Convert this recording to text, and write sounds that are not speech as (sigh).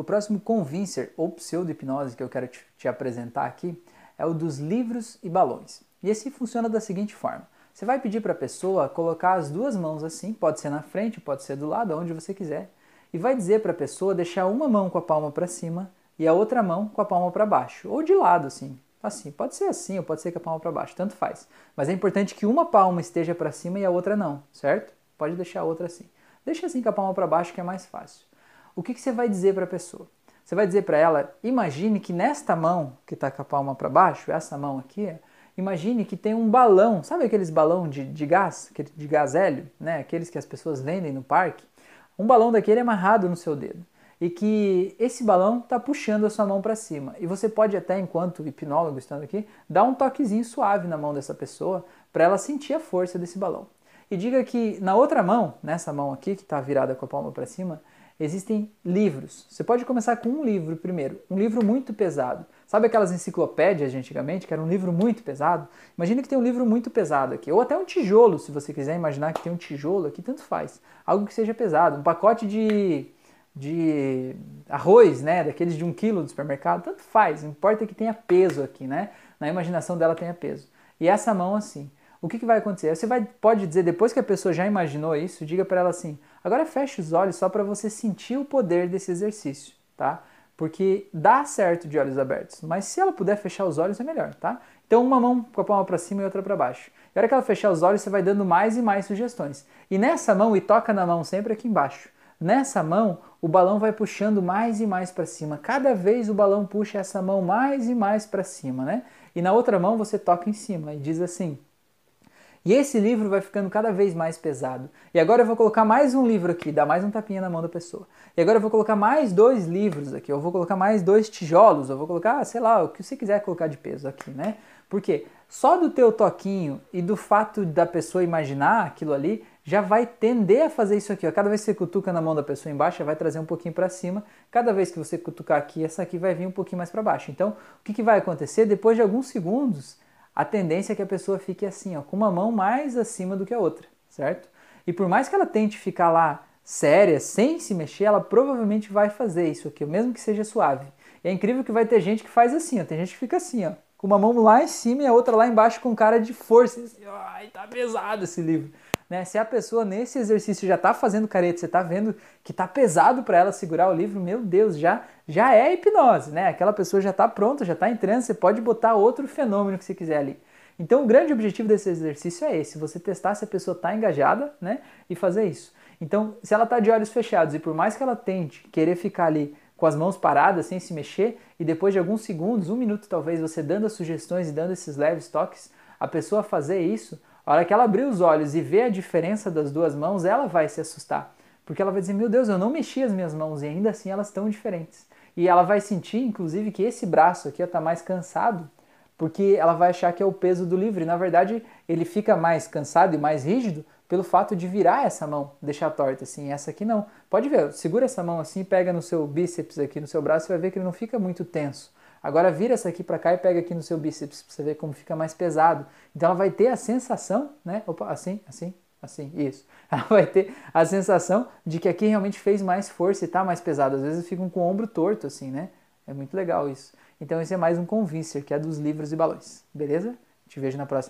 O próximo convincer ou pseudo-hipnose que eu quero te, te apresentar aqui é o dos livros e balões. E esse funciona da seguinte forma: você vai pedir para a pessoa colocar as duas mãos assim, pode ser na frente, pode ser do lado, onde você quiser, e vai dizer para a pessoa deixar uma mão com a palma para cima e a outra mão com a palma para baixo, ou de lado assim. Assim, pode ser assim ou pode ser com a palma para baixo, tanto faz. Mas é importante que uma palma esteja para cima e a outra não, certo? Pode deixar a outra assim. Deixa assim com a palma para baixo que é mais fácil. O que, que você vai dizer para a pessoa? Você vai dizer para ela: imagine que nesta mão que está com a palma para baixo, essa mão aqui, imagine que tem um balão, sabe aqueles balão de, de gás, de gás hélio, né? aqueles que as pessoas vendem no parque? Um balão daquele é amarrado no seu dedo e que esse balão está puxando a sua mão para cima. E você pode até, enquanto hipnólogo estando aqui, dar um toquezinho suave na mão dessa pessoa para ela sentir a força desse balão. E diga que na outra mão, nessa mão aqui que está virada com a palma para cima, existem livros. Você pode começar com um livro primeiro, um livro muito pesado. Sabe aquelas enciclopédias de antigamente, que era um livro muito pesado? Imagina que tem um livro muito pesado aqui, ou até um tijolo, se você quiser imaginar que tem um tijolo aqui, tanto faz. Algo que seja pesado, um pacote de de arroz, né, daqueles de um quilo do supermercado, tanto faz, importa que tenha peso aqui, né, na imaginação dela tenha peso. E essa mão assim, o que, que vai acontecer? Você vai, pode dizer, depois que a pessoa já imaginou isso, diga para ela assim, agora feche os olhos só para você sentir o poder desse exercício, tá? Porque dá certo de olhos abertos, mas se ela puder fechar os olhos é melhor, tá? Então uma mão com a palma para cima e outra para baixo. E a hora que ela fechar os olhos, você vai dando mais e mais sugestões. E nessa mão, e toca na mão sempre aqui embaixo. Nessa mão, o balão vai puxando mais e mais para cima. Cada vez o balão puxa essa mão mais e mais para cima, né? E na outra mão você toca em cima e diz assim: e esse livro vai ficando cada vez mais pesado. E agora eu vou colocar mais um livro aqui, dá mais um tapinha na mão da pessoa. E agora eu vou colocar mais dois livros aqui, eu vou colocar mais dois tijolos, eu vou colocar, sei lá, o que você quiser colocar de peso aqui, né? Porque só do teu toquinho e do fato da pessoa imaginar aquilo ali, já vai tender a fazer isso aqui. Ó. Cada vez que você cutuca na mão da pessoa embaixo, vai trazer um pouquinho para cima. Cada vez que você cutucar aqui, essa aqui vai vir um pouquinho mais para baixo. Então, o que, que vai acontecer? Depois de alguns segundos, a tendência é que a pessoa fique assim, ó, com uma mão mais acima do que a outra, certo? E por mais que ela tente ficar lá séria, sem se mexer, ela provavelmente vai fazer isso aqui, mesmo que seja suave. E é incrível que vai ter gente que faz assim, ó, tem gente que fica assim, ó, com uma mão lá em cima e a outra lá embaixo com cara de força. Assim, Ai, tá pesado esse livro. Né? Se a pessoa nesse exercício já está fazendo careta, você está vendo que está pesado para ela segurar o livro, meu Deus, já, já é hipnose, né? Aquela pessoa já está pronta, já está entrando, você pode botar outro fenômeno que você quiser ali. Então o grande objetivo desse exercício é esse, você testar se a pessoa está engajada né, e fazer isso. Então, se ela está de olhos fechados e por mais que ela tente querer ficar ali com as mãos paradas, sem se mexer, e depois de alguns segundos, um minuto talvez, você dando as sugestões e dando esses leves toques, a pessoa fazer isso, a hora que ela abrir os olhos e ver a diferença das duas mãos, ela vai se assustar. Porque ela vai dizer: Meu Deus, eu não mexi as minhas mãos e ainda assim elas estão diferentes. E ela vai sentir, inclusive, que esse braço aqui está mais cansado, porque ela vai achar que é o peso do livro. E na verdade, ele fica mais cansado e mais rígido pelo fato de virar essa mão, deixar torta assim. Essa aqui não. Pode ver, segura essa mão assim, pega no seu bíceps aqui, no seu braço, você vai ver que ele não fica muito tenso. Agora vira essa aqui para cá e pega aqui no seu bíceps para você ver como fica mais pesado. Então ela vai ter a sensação, né? Opa, assim, assim, assim, isso. (laughs) Ela vai ter a sensação de que aqui realmente fez mais força e está mais pesado. Às vezes ficam com o ombro torto, assim, né? É muito legal isso. Então esse é mais um convincer, que é dos livros e balões. Beleza? Te vejo na próxima.